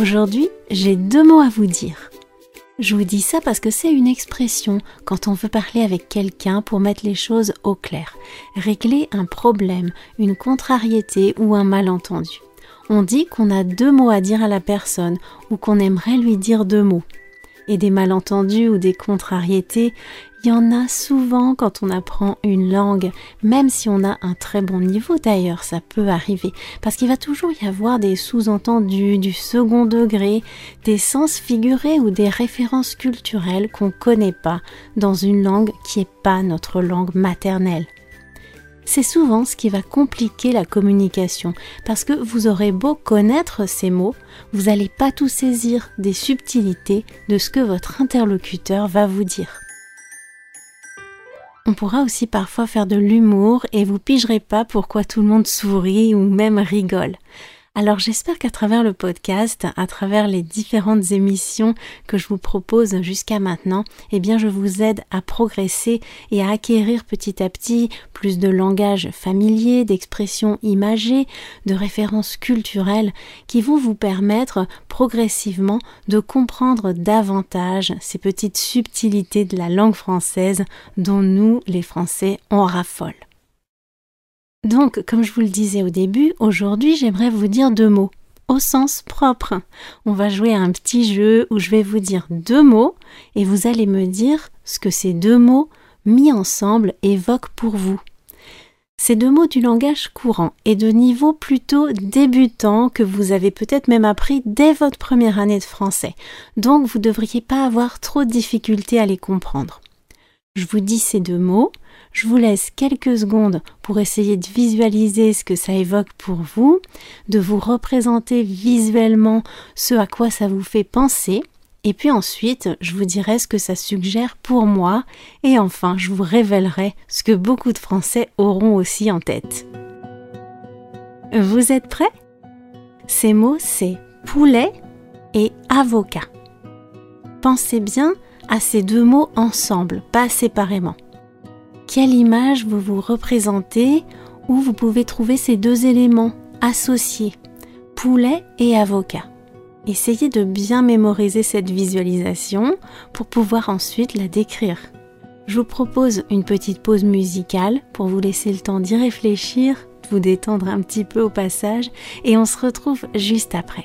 Aujourd'hui, j'ai deux mots à vous dire. Je vous dis ça parce que c'est une expression quand on veut parler avec quelqu'un pour mettre les choses au clair, régler un problème, une contrariété ou un malentendu. On dit qu'on a deux mots à dire à la personne ou qu'on aimerait lui dire deux mots. Et des malentendus ou des contrariétés, il y en a souvent quand on apprend une langue, même si on a un très bon niveau d'ailleurs, ça peut arriver, parce qu'il va toujours y avoir des sous-entendus, du second degré, des sens figurés ou des références culturelles qu'on connaît pas dans une langue qui n'est pas notre langue maternelle. C'est souvent ce qui va compliquer la communication, parce que vous aurez beau connaître ces mots, vous n'allez pas tout saisir des subtilités de ce que votre interlocuteur va vous dire. On pourra aussi parfois faire de l'humour et vous pigerez pas pourquoi tout le monde sourit ou même rigole. Alors j'espère qu'à travers le podcast, à travers les différentes émissions que je vous propose jusqu'à maintenant, eh bien je vous aide à progresser et à acquérir petit à petit plus de langage familier, d'expressions imagées, de références culturelles qui vont vous permettre progressivement de comprendre davantage ces petites subtilités de la langue française dont nous, les Français, on raffole. Donc, comme je vous le disais au début, aujourd'hui j'aimerais vous dire deux mots, au sens propre. On va jouer à un petit jeu où je vais vous dire deux mots et vous allez me dire ce que ces deux mots mis ensemble évoquent pour vous. Ces deux mots du langage courant et de niveau plutôt débutant que vous avez peut-être même appris dès votre première année de français. Donc vous ne devriez pas avoir trop de difficultés à les comprendre. Je vous dis ces deux mots, je vous laisse quelques secondes pour essayer de visualiser ce que ça évoque pour vous, de vous représenter visuellement ce à quoi ça vous fait penser, et puis ensuite je vous dirai ce que ça suggère pour moi, et enfin je vous révélerai ce que beaucoup de Français auront aussi en tête. Vous êtes prêts? Ces mots c'est poulet et avocat. Pensez bien à ces deux mots ensemble, pas séparément quelle image vous vous représentez où vous pouvez trouver ces deux éléments associés, poulet et avocat? Essayez de bien mémoriser cette visualisation pour pouvoir ensuite la décrire. Je vous propose une petite pause musicale pour vous laisser le temps d'y réfléchir, de vous détendre un petit peu au passage et on se retrouve juste après.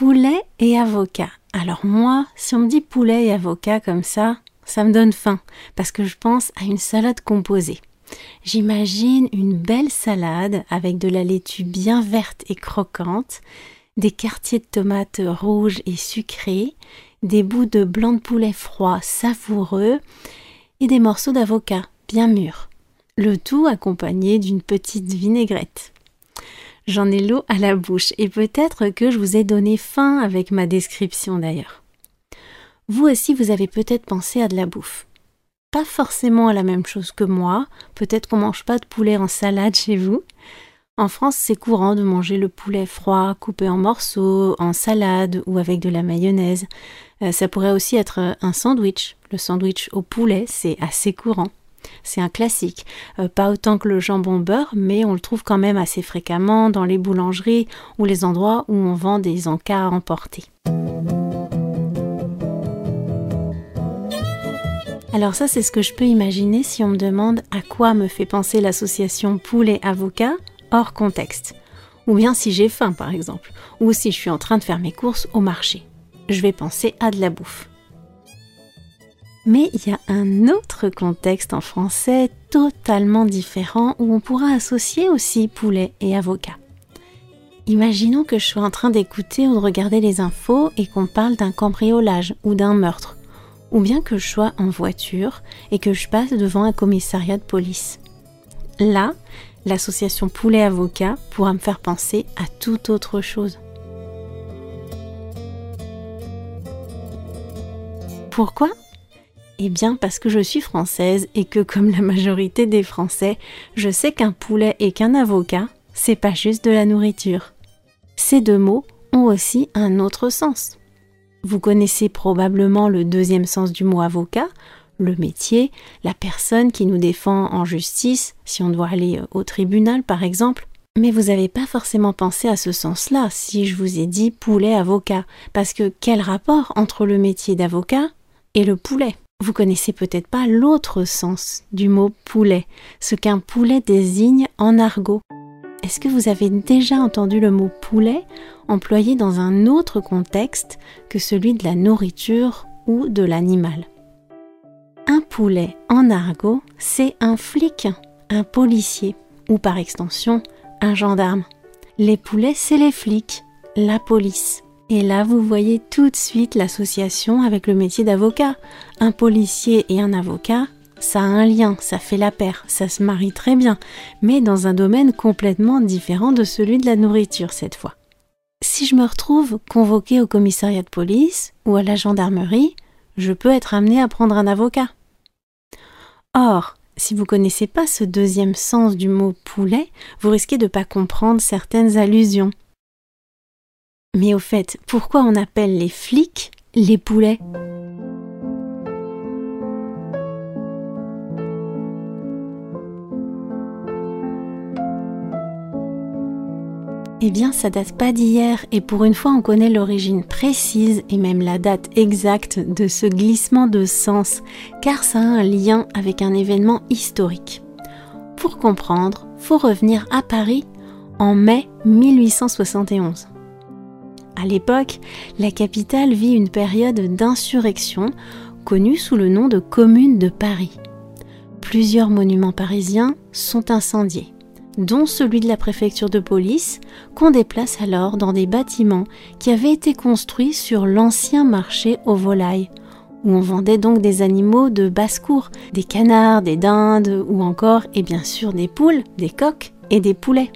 Poulet et avocat. Alors moi, si on me dit poulet et avocat comme ça, ça me donne faim, parce que je pense à une salade composée. J'imagine une belle salade avec de la laitue bien verte et croquante, des quartiers de tomates rouges et sucrés, des bouts de blanc de poulet froid savoureux et des morceaux d'avocat bien mûrs. Le tout accompagné d'une petite vinaigrette. J'en ai l'eau à la bouche et peut-être que je vous ai donné faim avec ma description d'ailleurs. Vous aussi, vous avez peut-être pensé à de la bouffe. Pas forcément à la même chose que moi, peut-être qu'on mange pas de poulet en salade chez vous. En France, c'est courant de manger le poulet froid, coupé en morceaux, en salade ou avec de la mayonnaise. Euh, ça pourrait aussi être un sandwich. Le sandwich au poulet, c'est assez courant. C'est un classique. Euh, pas autant que le jambon beurre, mais on le trouve quand même assez fréquemment dans les boulangeries ou les endroits où on vend des encas à emporter. Alors ça, c'est ce que je peux imaginer si on me demande à quoi me fait penser l'association poulet-avocat hors contexte. Ou bien si j'ai faim, par exemple, ou si je suis en train de faire mes courses au marché. Je vais penser à de la bouffe. Mais il y a un autre contexte en français totalement différent où on pourra associer aussi poulet et avocat. Imaginons que je sois en train d'écouter ou de regarder les infos et qu'on parle d'un cambriolage ou d'un meurtre, ou bien que je sois en voiture et que je passe devant un commissariat de police. Là, l'association poulet-avocat pourra me faire penser à toute autre chose. Pourquoi eh bien parce que je suis française et que comme la majorité des Français, je sais qu'un poulet et qu'un avocat, c'est pas juste de la nourriture. Ces deux mots ont aussi un autre sens. Vous connaissez probablement le deuxième sens du mot avocat, le métier, la personne qui nous défend en justice, si on doit aller euh, au tribunal par exemple. Mais vous n'avez pas forcément pensé à ce sens-là si je vous ai dit poulet avocat, parce que quel rapport entre le métier d'avocat et le poulet? Vous connaissez peut-être pas l'autre sens du mot poulet, ce qu'un poulet désigne en argot. Est-ce que vous avez déjà entendu le mot poulet employé dans un autre contexte que celui de la nourriture ou de l'animal? Un poulet en argot, c'est un flic, un policier ou par extension un gendarme. Les poulets, c'est les flics, la police. Et là, vous voyez tout de suite l'association avec le métier d'avocat. Un policier et un avocat, ça a un lien, ça fait la paire, ça se marie très bien, mais dans un domaine complètement différent de celui de la nourriture cette fois. Si je me retrouve convoqué au commissariat de police ou à la gendarmerie, je peux être amené à prendre un avocat. Or, si vous connaissez pas ce deuxième sens du mot poulet, vous risquez de ne pas comprendre certaines allusions. Mais au fait, pourquoi on appelle les flics les poulets? Eh bien, ça date pas d'hier et pour une fois, on connaît l'origine précise et même la date exacte de ce glissement de sens, car ça a un lien avec un événement historique. Pour comprendre, faut revenir à Paris en mai 1871. À l'époque, la capitale vit une période d'insurrection connue sous le nom de Commune de Paris. Plusieurs monuments parisiens sont incendiés, dont celui de la préfecture de police qu'on déplace alors dans des bâtiments qui avaient été construits sur l'ancien marché aux volailles, où on vendait donc des animaux de basse-cour, des canards, des dindes ou encore, et bien sûr, des poules, des coqs et des poulets.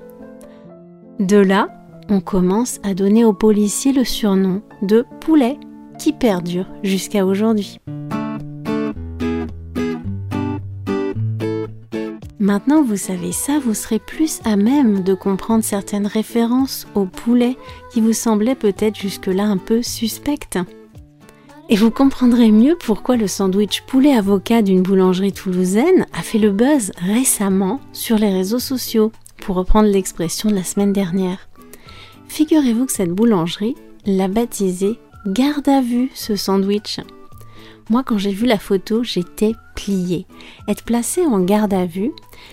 De là, on commence à donner aux policiers le surnom de poulet qui perdure jusqu'à aujourd'hui. Maintenant vous savez ça, vous serez plus à même de comprendre certaines références au poulet qui vous semblaient peut-être jusque-là un peu suspectes. Et vous comprendrez mieux pourquoi le sandwich poulet avocat d'une boulangerie toulousaine a fait le buzz récemment sur les réseaux sociaux, pour reprendre l'expression de la semaine dernière. Figurez-vous que cette boulangerie l'a baptisé Garde à vue ce sandwich. Moi, quand j'ai vu la photo, j'étais pliée. Être placé en garde à vue,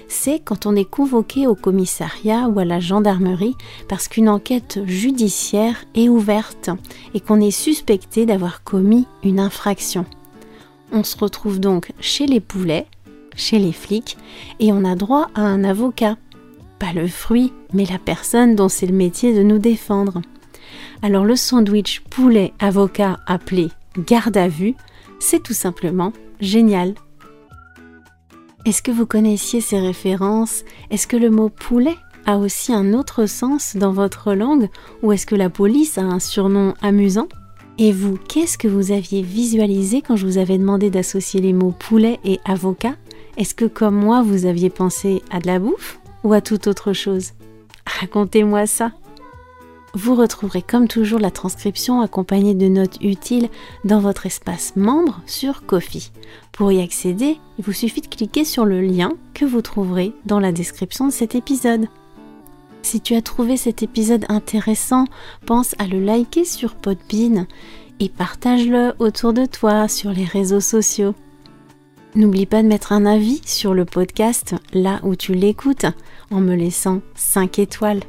c'est quand on est convoqué au commissariat ou à la gendarmerie parce qu'une enquête judiciaire est ouverte et qu'on est suspecté d'avoir commis une infraction. On se retrouve donc chez les poulets, chez les flics, et on a droit à un avocat pas le fruit, mais la personne dont c'est le métier de nous défendre. Alors le sandwich poulet avocat appelé garde à vue, c'est tout simplement génial. Est-ce que vous connaissiez ces références? Est-ce que le mot poulet a aussi un autre sens dans votre langue? Ou est-ce que la police a un surnom amusant? Et vous, qu'est-ce que vous aviez visualisé quand je vous avais demandé d'associer les mots poulet et avocat? Est-ce que comme moi, vous aviez pensé à de la bouffe? Ou à toute autre chose Racontez-moi ça. Vous retrouverez comme toujours la transcription accompagnée de notes utiles dans votre espace membre sur Kofi. Pour y accéder, il vous suffit de cliquer sur le lien que vous trouverez dans la description de cet épisode. Si tu as trouvé cet épisode intéressant, pense à le liker sur Podbean et partage-le autour de toi sur les réseaux sociaux. N'oublie pas de mettre un avis sur le podcast là où tu l'écoutes en me laissant 5 étoiles.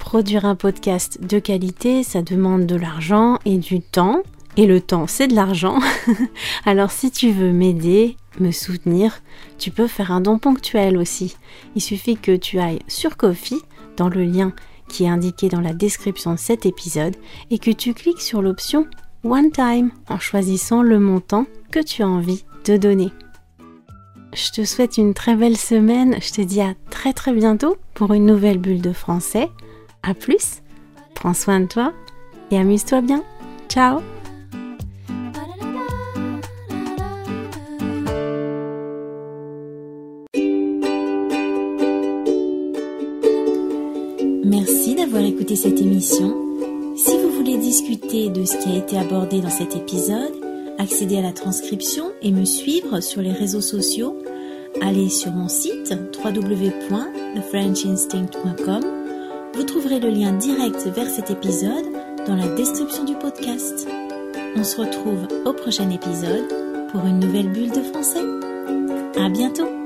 Produire un podcast de qualité, ça demande de l'argent et du temps. Et le temps, c'est de l'argent. Alors si tu veux m'aider, me soutenir, tu peux faire un don ponctuel aussi. Il suffit que tu ailles sur Kofi, dans le lien qui est indiqué dans la description de cet épisode, et que tu cliques sur l'option One Time en choisissant le montant que tu as envie donner. Je te souhaite une très belle semaine, je te dis à très très bientôt pour une nouvelle bulle de français. A plus, prends soin de toi et amuse-toi bien. Ciao Merci d'avoir écouté cette émission. Si vous voulez discuter de ce qui a été abordé dans cet épisode, accéder à la transcription et me suivre sur les réseaux sociaux, allez sur mon site www.thefrenchinstinct.com vous trouverez le lien direct vers cet épisode dans la description du podcast. On se retrouve au prochain épisode pour une nouvelle bulle de français. À bientôt!